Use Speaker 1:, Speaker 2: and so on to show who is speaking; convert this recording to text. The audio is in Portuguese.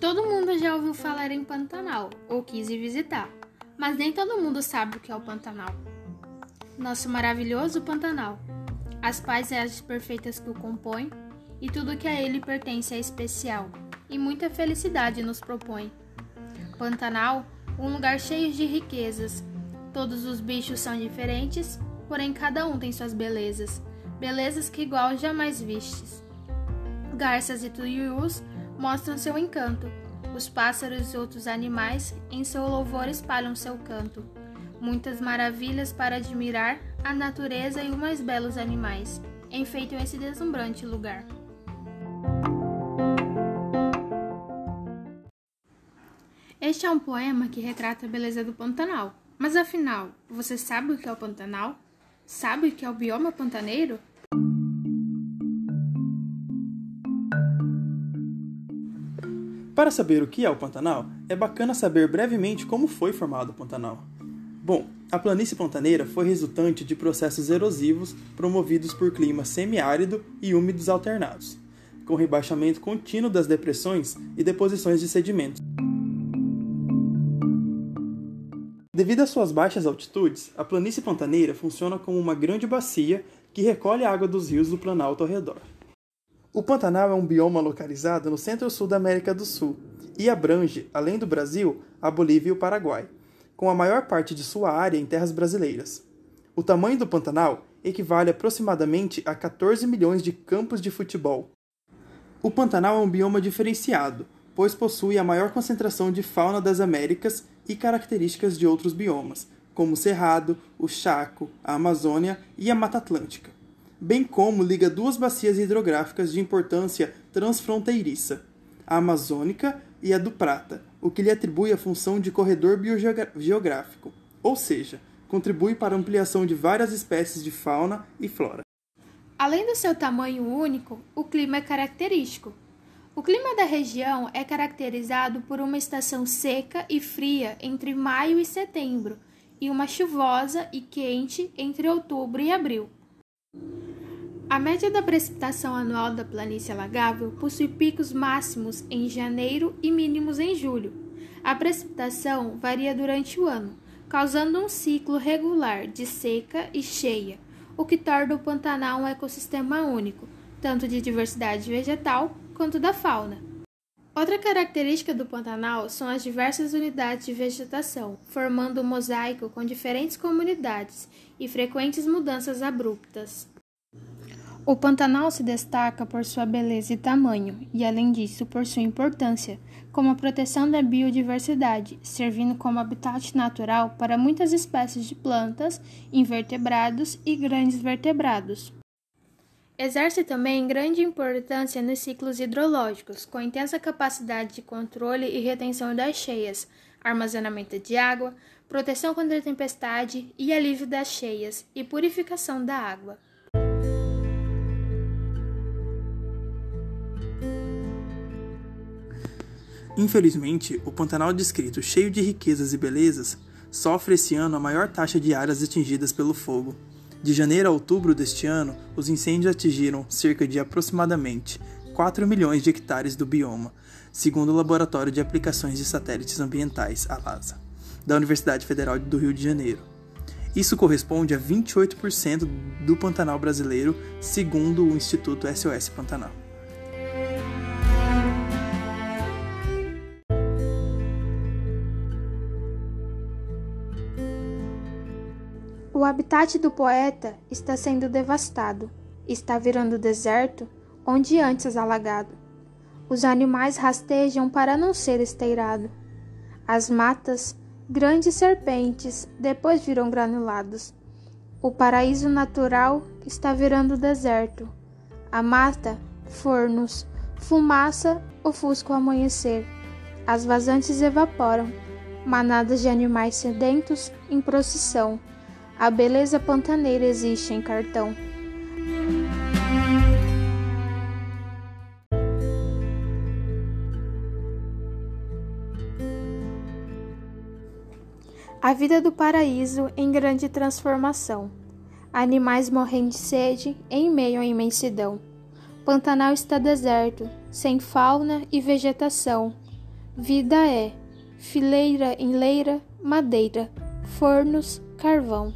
Speaker 1: Todo mundo já ouviu falar em Pantanal ou quis ir visitar, mas nem todo mundo sabe o que é o Pantanal. Nosso maravilhoso Pantanal, as paisagens perfeitas que o compõem e tudo que a ele pertence é especial e muita felicidade nos propõe. Pantanal, um lugar cheio de riquezas. Todos os bichos são diferentes, porém cada um tem suas belezas, belezas que igual jamais vistes. Garças e tuius mostram seu encanto. Os pássaros e outros animais em seu louvor espalham seu canto. Muitas maravilhas para admirar a natureza e os mais belos animais enfeitam esse deslumbrante lugar. Este é um poema que retrata a beleza do Pantanal. Mas afinal, você sabe o que é o Pantanal? Sabe o que é o bioma pantaneiro?
Speaker 2: Para saber o que é o Pantanal, é bacana saber brevemente como foi formado o Pantanal. Bom, a planície pantaneira foi resultante de processos erosivos promovidos por clima semiárido e úmidos alternados, com rebaixamento contínuo das depressões e deposições de sedimentos. Devido às suas baixas altitudes, a planície pantaneira funciona como uma grande bacia que recolhe a água dos rios do Planalto ao redor. O Pantanal é um bioma localizado no centro-sul da América do Sul e abrange, além do Brasil, a Bolívia e o Paraguai, com a maior parte de sua área em terras brasileiras. O tamanho do Pantanal equivale aproximadamente a 14 milhões de campos de futebol. O Pantanal é um bioma diferenciado, pois possui a maior concentração de fauna das Américas e características de outros biomas, como o Cerrado, o Chaco, a Amazônia e a Mata Atlântica bem como liga duas bacias hidrográficas de importância transfronteiriça, a amazônica e a do Prata, o que lhe atribui a função de corredor biogeográfico, ou seja, contribui para a ampliação de várias espécies de fauna e flora.
Speaker 1: Além do seu tamanho único, o clima é característico. O clima da região é caracterizado por uma estação seca e fria entre maio e setembro, e uma chuvosa e quente entre outubro e abril. A média da precipitação anual da planície alagável possui picos máximos em janeiro e mínimos em julho. A precipitação varia durante o ano, causando um ciclo regular de seca e cheia, o que torna o Pantanal um ecossistema único, tanto de diversidade vegetal quanto da fauna. Outra característica do Pantanal são as diversas unidades de vegetação, formando um mosaico com diferentes comunidades e frequentes mudanças abruptas. O Pantanal se destaca por sua beleza e tamanho, e além disso por sua importância, como a proteção da biodiversidade, servindo como habitat natural para muitas espécies de plantas, invertebrados e grandes vertebrados. Exerce também grande importância nos ciclos hidrológicos, com intensa capacidade de controle e retenção das cheias, armazenamento de água, proteção contra tempestade e alívio das cheias e purificação da água.
Speaker 2: Infelizmente, o Pantanal descrito cheio de riquezas e belezas sofre esse ano a maior taxa de áreas atingidas pelo fogo. De janeiro a outubro deste ano, os incêndios atingiram cerca de aproximadamente 4 milhões de hectares do bioma, segundo o Laboratório de Aplicações de Satélites Ambientais, a LASA, da Universidade Federal do Rio de Janeiro. Isso corresponde a 28% do Pantanal brasileiro, segundo o Instituto SOS Pantanal.
Speaker 1: O habitat do poeta está sendo devastado, está virando deserto, onde antes alagado. Os animais rastejam para não ser esteirado. As matas, grandes serpentes, depois viram granulados. O paraíso natural está virando deserto. A mata, fornos, fumaça ofusca o amanhecer. As vazantes evaporam, manadas de animais sedentos em procissão. A beleza pantaneira existe em cartão. A vida do paraíso em grande transformação. Animais morrem de sede em meio à imensidão. Pantanal está deserto, sem fauna e vegetação. Vida é fileira em leira, madeira, fornos, carvão.